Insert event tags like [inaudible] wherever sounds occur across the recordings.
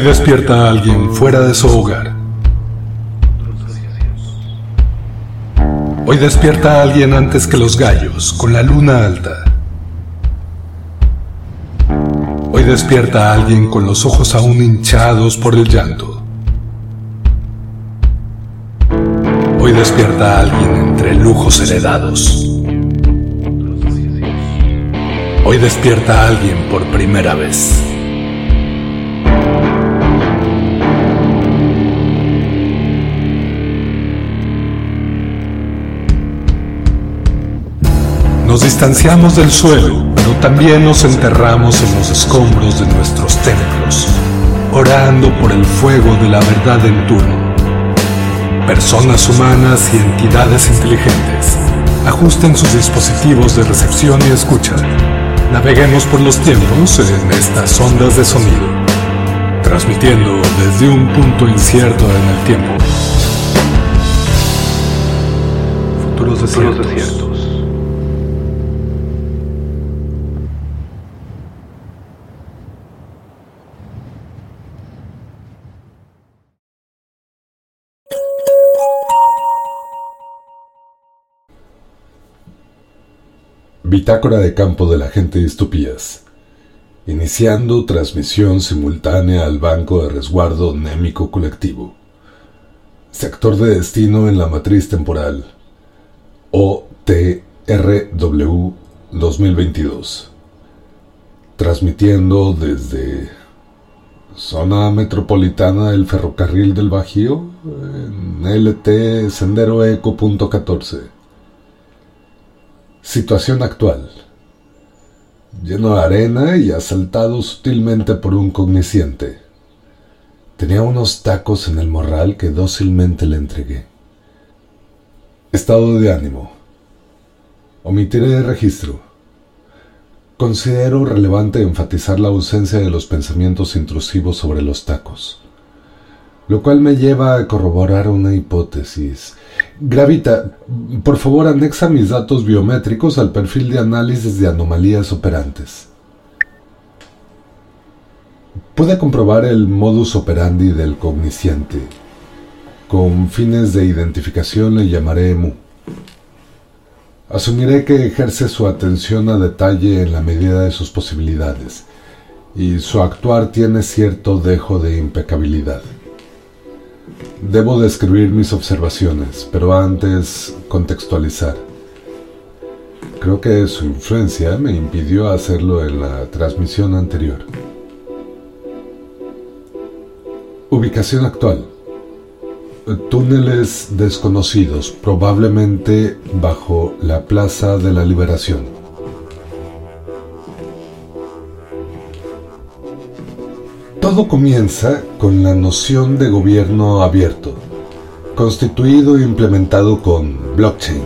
Hoy despierta a alguien fuera de su hogar. Hoy despierta a alguien antes que los gallos, con la luna alta. Hoy despierta a alguien con los ojos aún hinchados por el llanto. Hoy despierta a alguien entre lujos heredados. Hoy despierta a alguien por primera vez. Nos distanciamos del suelo, pero también nos enterramos en los escombros de nuestros templos, orando por el fuego de la verdad en turno. Personas humanas y entidades inteligentes, ajusten sus dispositivos de recepción y escucha. Naveguemos por los tiempos en estas ondas de sonido, transmitiendo desde un punto incierto en el tiempo. Futuros desiertos. Bitácora de campo de la gente de. Iniciando transmisión simultánea al Banco de Resguardo Némico Colectivo. Sector de destino en la matriz temporal. OTRW 2022. Transmitiendo desde zona metropolitana del ferrocarril del Bajío en LT Sendero Eco Situación actual. Lleno de arena y asaltado sutilmente por un cogniciente. Tenía unos tacos en el morral que dócilmente le entregué. Estado de ánimo. Omitiré registro. Considero relevante enfatizar la ausencia de los pensamientos intrusivos sobre los tacos, lo cual me lleva a corroborar una hipótesis Gravita, por favor anexa mis datos biométricos al perfil de análisis de anomalías operantes. Puede comprobar el modus operandi del cogniciente. Con fines de identificación le llamaré Mu. Asumiré que ejerce su atención a detalle en la medida de sus posibilidades, y su actuar tiene cierto dejo de impecabilidad. Debo describir mis observaciones, pero antes contextualizar. Creo que su influencia me impidió hacerlo en la transmisión anterior. Ubicación actual. Túneles desconocidos, probablemente bajo la Plaza de la Liberación. Todo comienza con la noción de gobierno abierto, constituido e implementado con blockchain.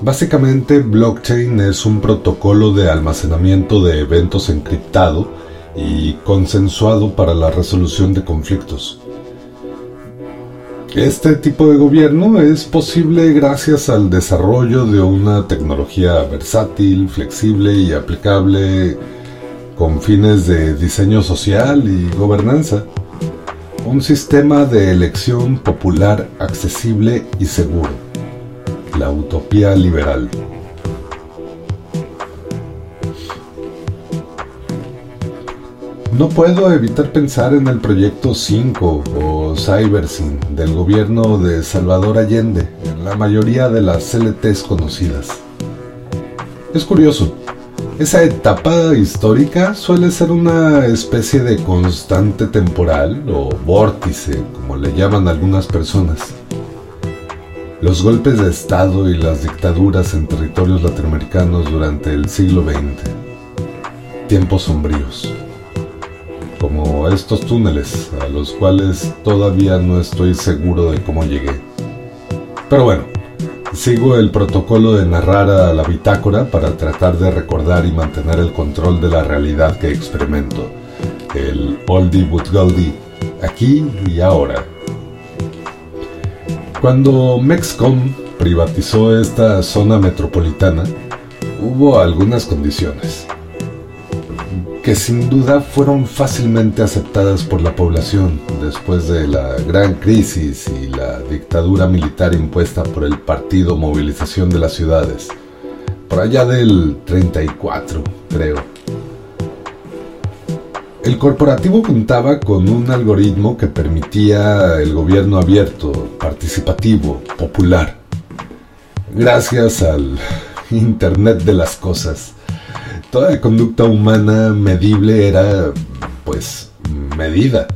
Básicamente, blockchain es un protocolo de almacenamiento de eventos encriptado y consensuado para la resolución de conflictos. Este tipo de gobierno es posible gracias al desarrollo de una tecnología versátil, flexible y aplicable con fines de diseño social y gobernanza. Un sistema de elección popular accesible y seguro. La utopía liberal. No puedo evitar pensar en el proyecto 5 o CyberSyn del gobierno de Salvador Allende en la mayoría de las CLTs conocidas. Es curioso, esa etapa histórica suele ser una especie de constante temporal o vórtice, como le llaman algunas personas. Los golpes de Estado y las dictaduras en territorios latinoamericanos durante el siglo XX. Tiempos sombríos. Como estos túneles, a los cuales todavía no estoy seguro de cómo llegué. Pero bueno, Sigo el protocolo de narrar a la bitácora para tratar de recordar y mantener el control de la realidad que experimento. El oldie but goldie, aquí y ahora. Cuando Mexcom privatizó esta zona metropolitana, hubo algunas condiciones. Que sin duda fueron fácilmente aceptadas por la población después de la gran crisis y la dictadura militar impuesta por el Partido Movilización de las Ciudades, por allá del 34, creo. El corporativo contaba con un algoritmo que permitía el gobierno abierto, participativo, popular. Gracias al Internet de las Cosas toda conducta humana medible era, pues, medida.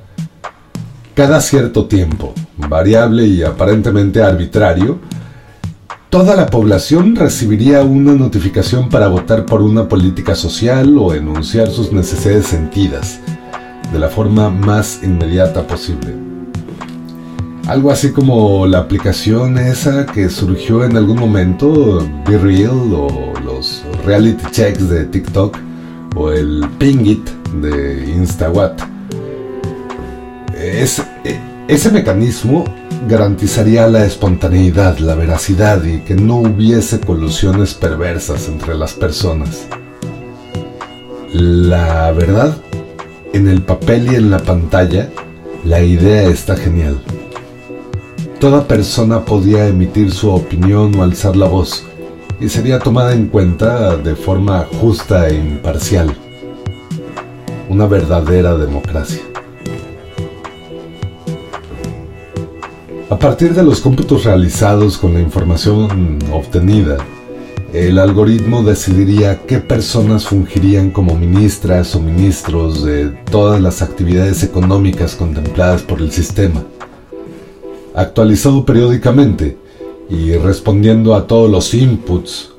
Cada cierto tiempo, variable y aparentemente arbitrario, toda la población recibiría una notificación para votar por una política social o enunciar sus necesidades sentidas, de la forma más inmediata posible. Algo así como la aplicación esa que surgió en algún momento, Be Real o los reality checks de TikTok o el Pingit de InstaWatt. Es, e, ese mecanismo garantizaría la espontaneidad, la veracidad y que no hubiese colusiones perversas entre las personas. La verdad, en el papel y en la pantalla, la idea está genial. Toda persona podía emitir su opinión o alzar la voz, y sería tomada en cuenta de forma justa e imparcial. Una verdadera democracia. A partir de los cómputos realizados con la información obtenida, el algoritmo decidiría qué personas fungirían como ministras o ministros de todas las actividades económicas contempladas por el sistema actualizado periódicamente y respondiendo a todos los inputs.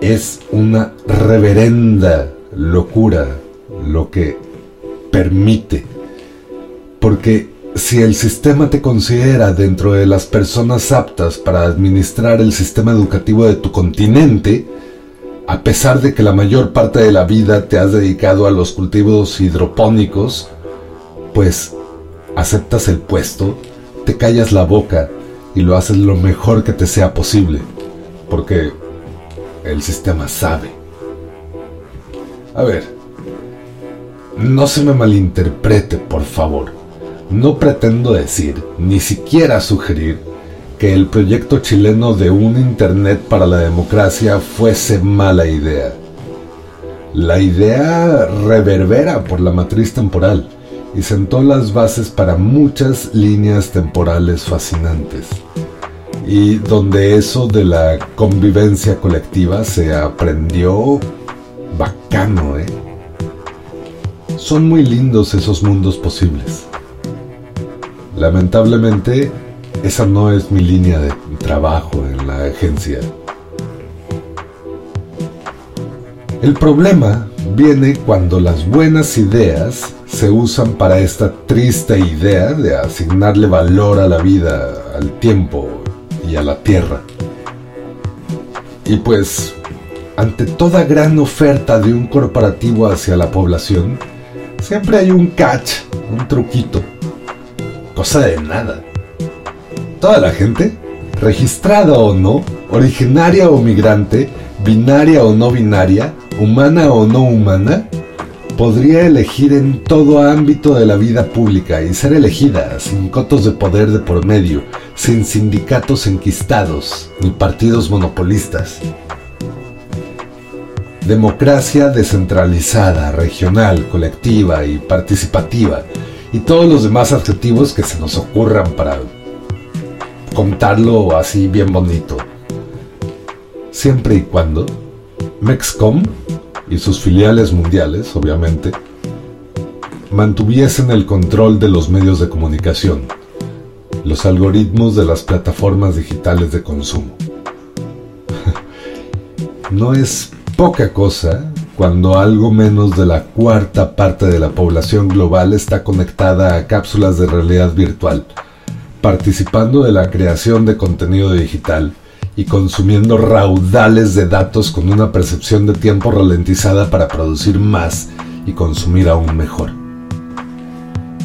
Es una reverenda locura lo que permite. Porque si el sistema te considera dentro de las personas aptas para administrar el sistema educativo de tu continente, a pesar de que la mayor parte de la vida te has dedicado a los cultivos hidropónicos, pues aceptas el puesto, te callas la boca y lo haces lo mejor que te sea posible, porque el sistema sabe. A ver, no se me malinterprete, por favor. No pretendo decir, ni siquiera sugerir, que el proyecto chileno de un Internet para la democracia fuese mala idea. La idea reverbera por la matriz temporal y sentó las bases para muchas líneas temporales fascinantes. Y donde eso de la convivencia colectiva se aprendió bacano, ¿eh? Son muy lindos esos mundos posibles. Lamentablemente, esa no es mi línea de trabajo en la agencia. El problema viene cuando las buenas ideas se usan para esta triste idea de asignarle valor a la vida, al tiempo y a la tierra. Y pues, ante toda gran oferta de un corporativo hacia la población, siempre hay un catch, un truquito. Cosa de nada. Toda la gente, registrada o no, originaria o migrante, binaria o no binaria, humana o no humana, podría elegir en todo ámbito de la vida pública y ser elegida sin cotos de poder de por medio, sin sindicatos enquistados ni partidos monopolistas. Democracia descentralizada, regional, colectiva y participativa y todos los demás adjetivos que se nos ocurran para contarlo así bien bonito. Siempre y cuando Mexcom y sus filiales mundiales, obviamente, mantuviesen el control de los medios de comunicación, los algoritmos de las plataformas digitales de consumo. [laughs] no es poca cosa cuando algo menos de la cuarta parte de la población global está conectada a cápsulas de realidad virtual, participando de la creación de contenido digital y consumiendo raudales de datos con una percepción de tiempo ralentizada para producir más y consumir aún mejor.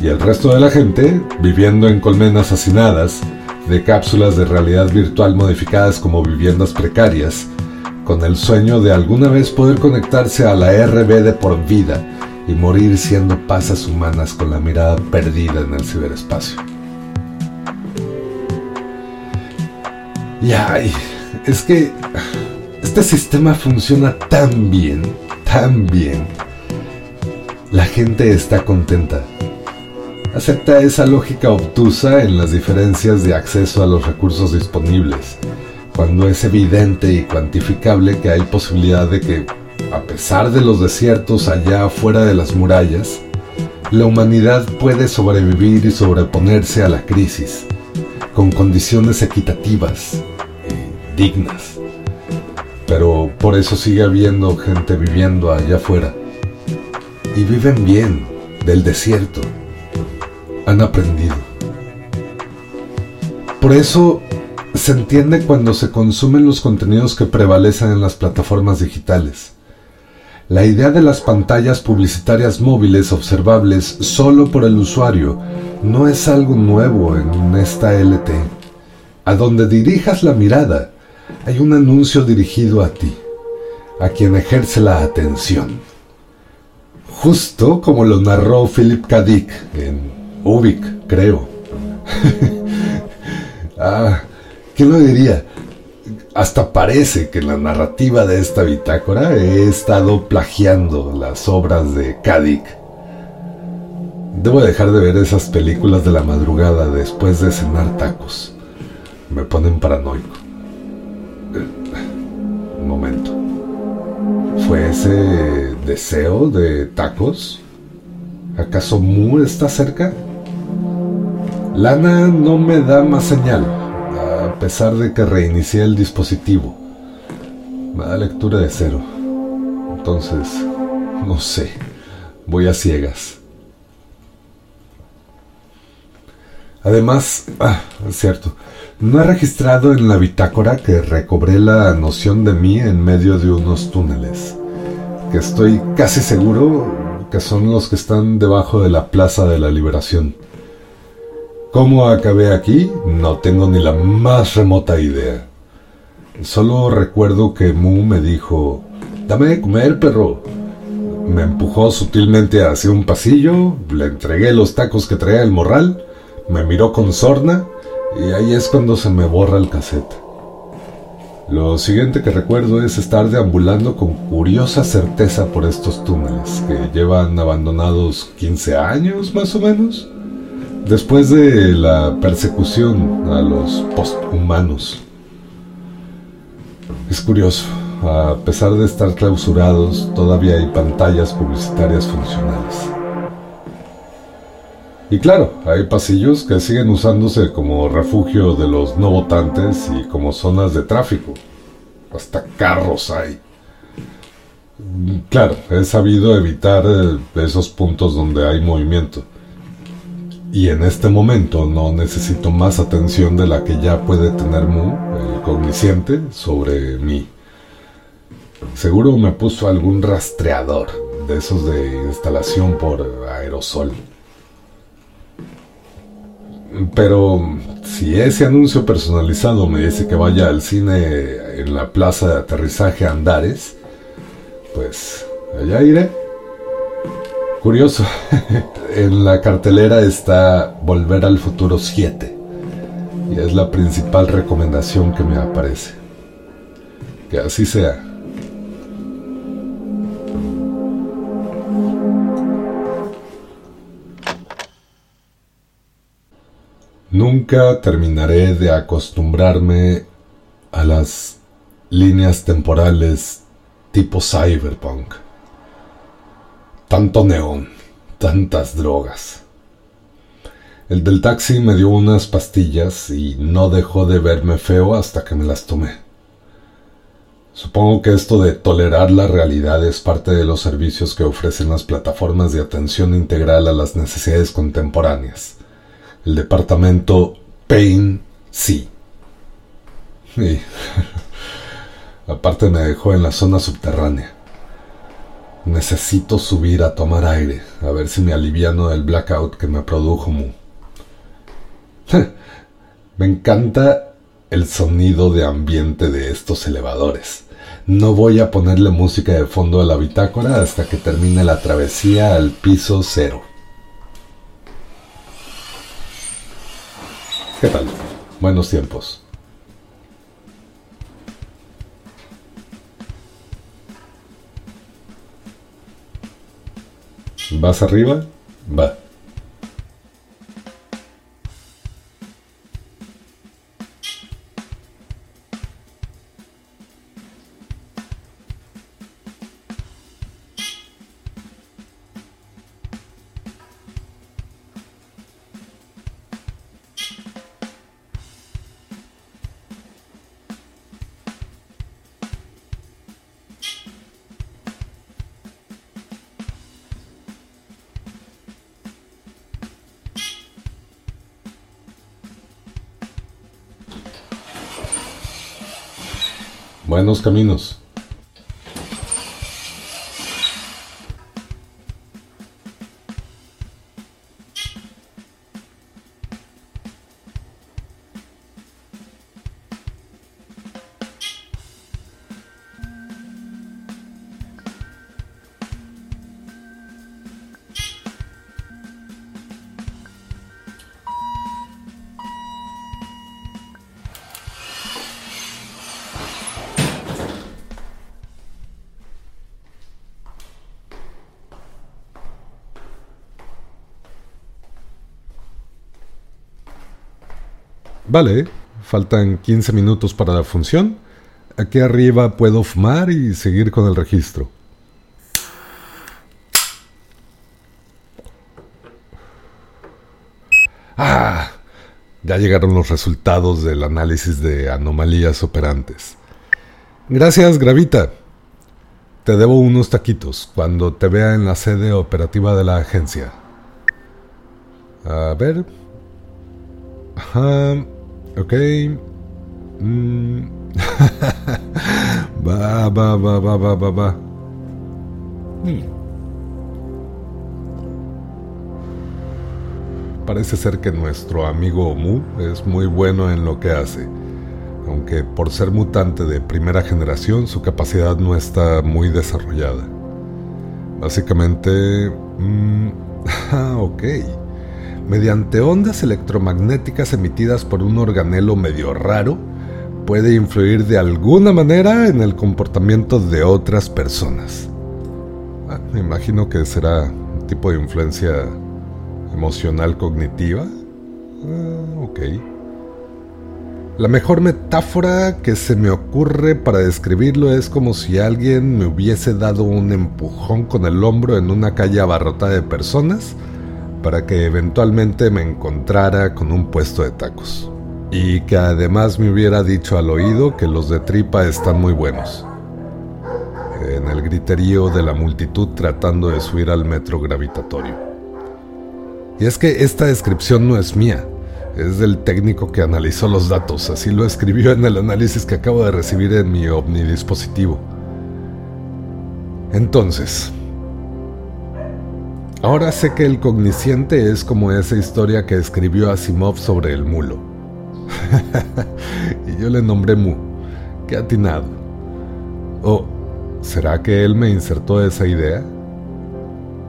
Y el resto de la gente, viviendo en colmenas hacinadas, de cápsulas de realidad virtual modificadas como viviendas precarias, con el sueño de alguna vez poder conectarse a la RB de por vida y morir siendo pasas humanas con la mirada perdida en el ciberespacio. Y ay, es que este sistema funciona tan bien, tan bien. La gente está contenta. Acepta esa lógica obtusa en las diferencias de acceso a los recursos disponibles cuando es evidente y cuantificable que hay posibilidad de que, a pesar de los desiertos allá afuera de las murallas, la humanidad puede sobrevivir y sobreponerse a la crisis, con condiciones equitativas dignas. Pero por eso sigue habiendo gente viviendo allá afuera. Y viven bien del desierto. Han aprendido. Por eso se entiende cuando se consumen los contenidos que prevalecen en las plataformas digitales. La idea de las pantallas publicitarias móviles observables solo por el usuario no es algo nuevo en esta LT. A donde dirijas la mirada, hay un anuncio dirigido a ti, a quien ejerce la atención. Justo como lo narró Philip K. Dick en Ubik, creo. [laughs] ah, ¿Quién lo diría? Hasta parece que en la narrativa de esta bitácora he estado plagiando las obras de Kadik. Debo dejar de ver esas películas de la madrugada después de cenar tacos. Me ponen paranoico. Momento. ¿Fue ese deseo de tacos? ¿Acaso Mu está cerca? Lana no me da más señal a pesar de que reinicié el dispositivo. Me da lectura de cero. Entonces, no sé, voy a ciegas. Además, ah, es cierto, no he registrado en la bitácora que recobré la noción de mí en medio de unos túneles, que estoy casi seguro que son los que están debajo de la Plaza de la Liberación. ¿Cómo acabé aquí? No tengo ni la más remota idea. Solo recuerdo que Mu me dijo, dame de comer, perro. Me empujó sutilmente hacia un pasillo, le entregué los tacos que traía el morral, me miró con sorna y ahí es cuando se me borra el cassette. Lo siguiente que recuerdo es estar deambulando con curiosa certeza por estos túneles que llevan abandonados 15 años más o menos. Después de la persecución a los posthumanos, es curioso, a pesar de estar clausurados, todavía hay pantallas publicitarias funcionales. Y claro, hay pasillos que siguen usándose como refugio de los no votantes y como zonas de tráfico. Hasta carros hay. Claro, he sabido evitar eh, esos puntos donde hay movimiento y en este momento no necesito más atención de la que ya puede tener Mu, el cognisciente, sobre mí. Seguro me puso algún rastreador de esos de instalación por aerosol. Pero si ese anuncio personalizado me dice que vaya al cine en la plaza de aterrizaje Andares, pues allá iré. Curioso, [laughs] en la cartelera está Volver al Futuro 7 y es la principal recomendación que me aparece. Que así sea. Nunca terminaré de acostumbrarme a las líneas temporales tipo cyberpunk tanto neón, tantas drogas. El del taxi me dio unas pastillas y no dejó de verme feo hasta que me las tomé. Supongo que esto de tolerar la realidad es parte de los servicios que ofrecen las plataformas de atención integral a las necesidades contemporáneas. El departamento Pain sí. Y [laughs] aparte me dejó en la zona subterránea. Necesito subir a tomar aire, a ver si me aliviano del blackout que me produjo [laughs] me encanta el sonido de ambiente de estos elevadores. No voy a ponerle música de fondo a la bitácora hasta que termine la travesía al piso cero. ¿Qué tal? Buenos tiempos. ¿Vas arriba? Va. Buenos caminos. Vale, faltan 15 minutos para la función. Aquí arriba puedo fumar y seguir con el registro. Ah, ya llegaron los resultados del análisis de anomalías operantes. Gracias, Gravita. Te debo unos taquitos cuando te vea en la sede operativa de la agencia. A ver. Ajá. Ok. Mm. [laughs] va, va, va, va, va, va, va. Hmm. Parece ser que nuestro amigo Mu es muy bueno en lo que hace, aunque por ser mutante de primera generación su capacidad no está muy desarrollada. Básicamente... Mm, [laughs] ah, ok mediante ondas electromagnéticas emitidas por un organelo medio raro, puede influir de alguna manera en el comportamiento de otras personas. Ah, me imagino que será un tipo de influencia emocional cognitiva. Ah, ok. La mejor metáfora que se me ocurre para describirlo es como si alguien me hubiese dado un empujón con el hombro en una calle abarrotada de personas para que eventualmente me encontrara con un puesto de tacos. Y que además me hubiera dicho al oído que los de tripa están muy buenos. En el griterío de la multitud tratando de subir al metro gravitatorio. Y es que esta descripción no es mía, es del técnico que analizó los datos, así lo escribió en el análisis que acabo de recibir en mi omnidispositivo. Entonces, Ahora sé que el cognisciente es como esa historia que escribió Asimov sobre el mulo. [laughs] y yo le nombré Mu. Qué atinado. ¿O será que él me insertó esa idea?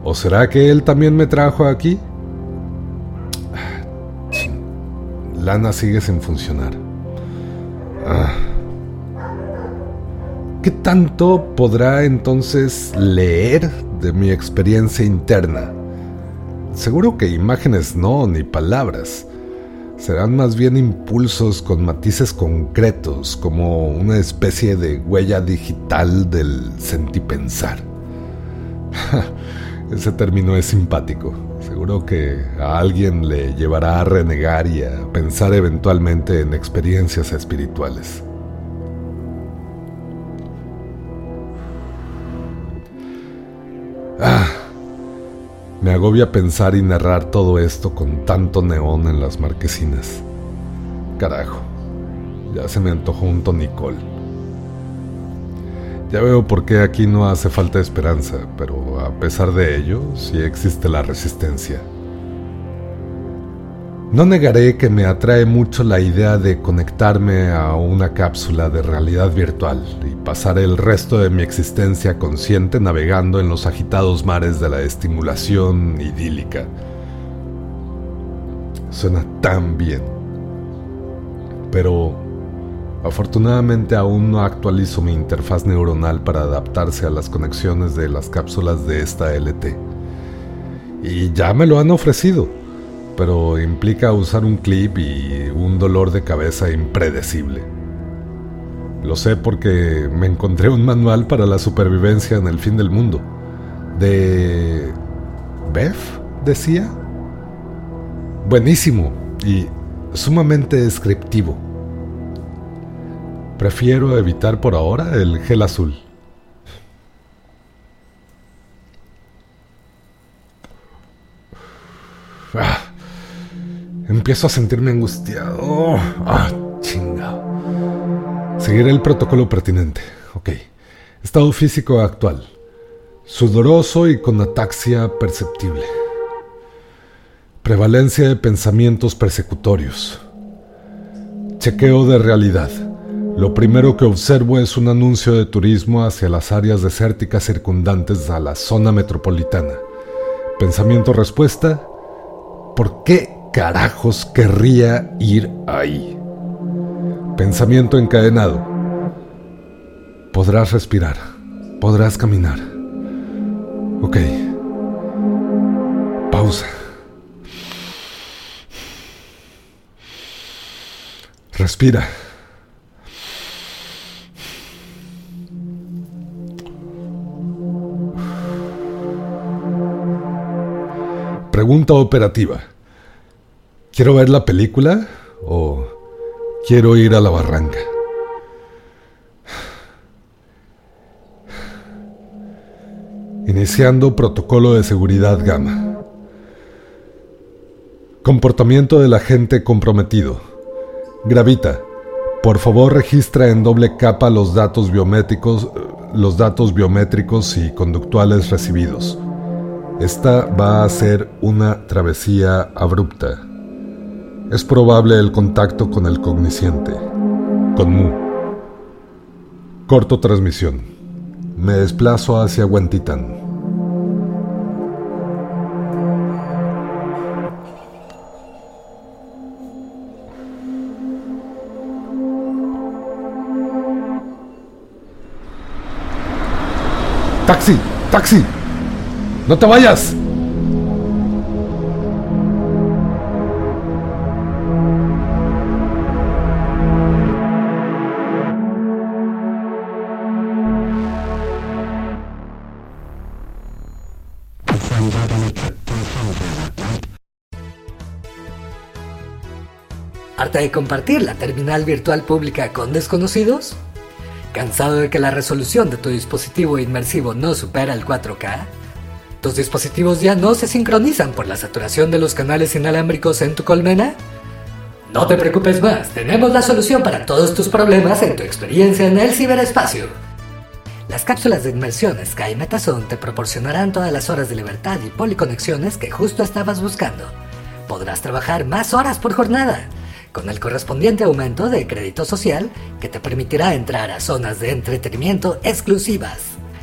¿O será que él también me trajo aquí? Lana sigue sin funcionar. Ah. ¿Qué tanto podrá entonces leer de mi experiencia interna? Seguro que imágenes no, ni palabras. Serán más bien impulsos con matices concretos, como una especie de huella digital del sentipensar. [laughs] Ese término es simpático. Seguro que a alguien le llevará a renegar y a pensar eventualmente en experiencias espirituales. Me agobia pensar y narrar todo esto con tanto neón en las marquesinas. Carajo, ya se me antojó un tonicol. Ya veo por qué aquí no hace falta esperanza, pero a pesar de ello, sí existe la resistencia. No negaré que me atrae mucho la idea de conectarme a una cápsula de realidad virtual y pasar el resto de mi existencia consciente navegando en los agitados mares de la estimulación idílica. Suena tan bien. Pero afortunadamente aún no actualizo mi interfaz neuronal para adaptarse a las conexiones de las cápsulas de esta LT. Y ya me lo han ofrecido pero implica usar un clip y un dolor de cabeza impredecible. Lo sé porque me encontré un manual para la supervivencia en el fin del mundo. De... Beth, decía. Buenísimo y sumamente descriptivo. Prefiero evitar por ahora el gel azul. Ah. Empiezo a sentirme angustiado. Ah, chingado. Seguiré el protocolo pertinente. Ok. Estado físico actual. Sudoroso y con ataxia perceptible. Prevalencia de pensamientos persecutorios. Chequeo de realidad. Lo primero que observo es un anuncio de turismo hacia las áreas desérticas circundantes a la zona metropolitana. Pensamiento respuesta. ¿Por qué carajos querría ir ahí? Pensamiento encadenado. Podrás respirar, podrás caminar. Ok. Pausa. Respira. Pregunta operativa. ¿Quiero ver la película o quiero ir a la barranca? Iniciando protocolo de seguridad gamma. Comportamiento del agente comprometido. Gravita. Por favor registra en doble capa los datos biométricos, los datos biométricos y conductuales recibidos. Esta va a ser una travesía abrupta. Es probable el contacto con el cognisciente, con Mu. Corto transmisión. Me desplazo hacia Huentitán. ¡Taxi! ¡Taxi! ¡No te vayas! ¿Harta de compartir la terminal virtual pública con desconocidos? ¿Cansado de que la resolución de tu dispositivo inmersivo no supera el 4K? ¿Tus dispositivos ya no se sincronizan por la saturación de los canales inalámbricos en tu colmena? No te preocupes más, tenemos la solución para todos tus problemas en tu experiencia en el ciberespacio. Las cápsulas de inmersión Sky Metazone te proporcionarán todas las horas de libertad y policonexiones que justo estabas buscando. Podrás trabajar más horas por jornada con el correspondiente aumento de crédito social que te permitirá entrar a zonas de entretenimiento exclusivas.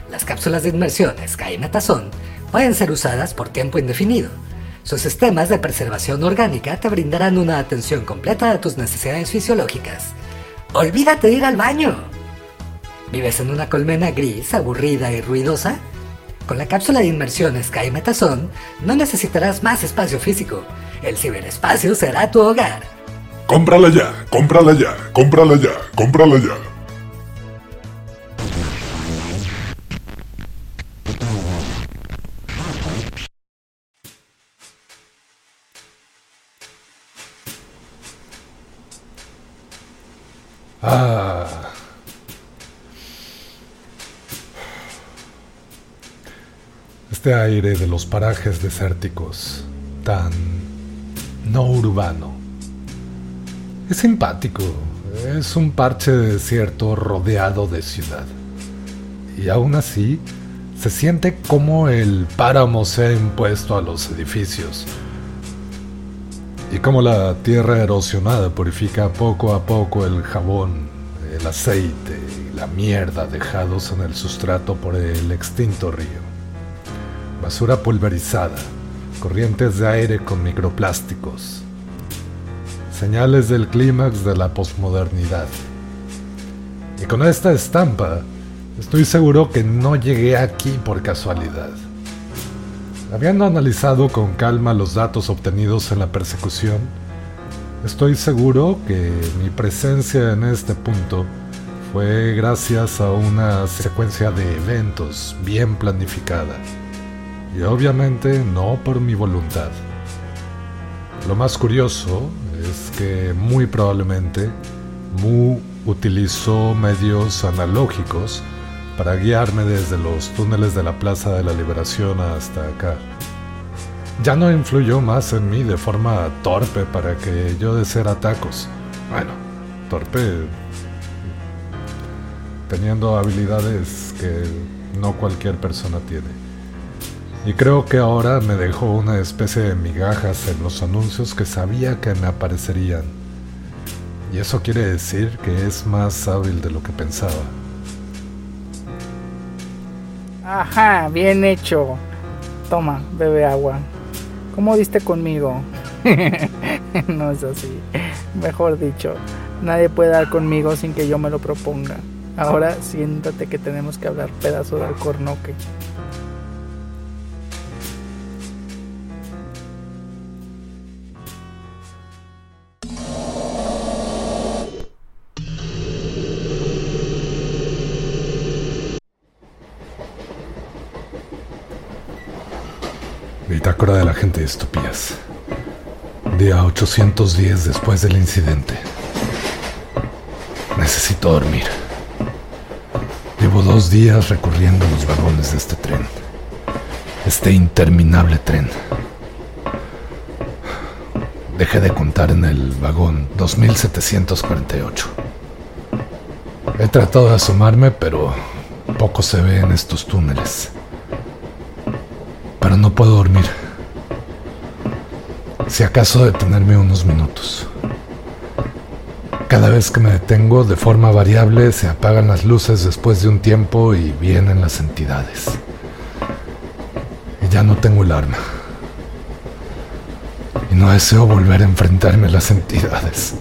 Las cápsulas de inmersión Sky Metazone pueden ser usadas por tiempo indefinido. Sus sistemas de preservación orgánica te brindarán una atención completa a tus necesidades fisiológicas. ¡Olvídate de ir al baño! ¿Vives en una colmena gris, aburrida y ruidosa? Con la cápsula de inmersión Sky Metazone no necesitarás más espacio físico. El ciberespacio será tu hogar. Cómprala ya, cómprala ya, cómprala ya, cómprala ya. Ah. Este aire de los parajes desérticos, tan no urbano es simpático. Es un parche de desierto rodeado de ciudad. Y aún así, se siente como el páramo se ha impuesto a los edificios. y cómo la tierra erosionada purifica poco a poco el jabón, el aceite y la mierda dejados en el sustrato por el extinto río. Basura pulverizada, corrientes de aire con microplásticos, señales del clímax de la posmodernidad. Y con esta estampa, estoy seguro que no llegué aquí por casualidad. Habiendo analizado con calma los datos obtenidos en la persecución, estoy seguro que mi presencia en este punto fue gracias a una secuencia de eventos bien planificada, y obviamente no por mi voluntad. Lo más curioso es que muy probablemente Mu utilizó medios analógicos para guiarme desde los túneles de la Plaza de la Liberación hasta acá. Ya no influyó más en mí de forma torpe para que yo deseara tacos. Bueno, torpe teniendo habilidades que no cualquier persona tiene. Y creo que ahora me dejó una especie de migajas en los anuncios que sabía que me aparecerían. Y eso quiere decir que es más hábil de lo que pensaba. Ajá, bien hecho. Toma, bebe agua. ¿Cómo diste conmigo? [laughs] no es así. Mejor dicho, nadie puede dar conmigo sin que yo me lo proponga. Ahora siéntate que tenemos que hablar pedazo de alcornoque. Bitácora de la gente de Estupías. Día 810 después del incidente. Necesito dormir. Llevo dos días recorriendo los vagones de este tren. Este interminable tren. Dejé de contar en el vagón 2748. He tratado de asomarme, pero poco se ve en estos túneles no puedo dormir. Si acaso detenerme unos minutos. Cada vez que me detengo de forma variable se apagan las luces después de un tiempo y vienen las entidades. Y ya no tengo el arma. Y no deseo volver a enfrentarme a las entidades.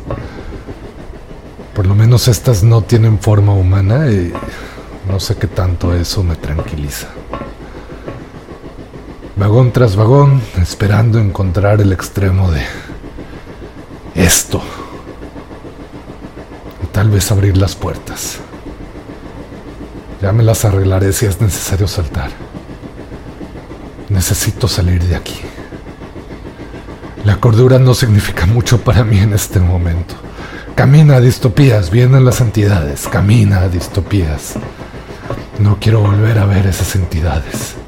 Por lo menos estas no tienen forma humana y no sé qué tanto eso me tranquiliza vagón tras vagón, esperando encontrar el extremo de esto. Y tal vez abrir las puertas. Ya me las arreglaré si es necesario saltar. Necesito salir de aquí. La cordura no significa mucho para mí en este momento. Camina a distopías, vienen las entidades. Camina a distopías. No quiero volver a ver esas entidades.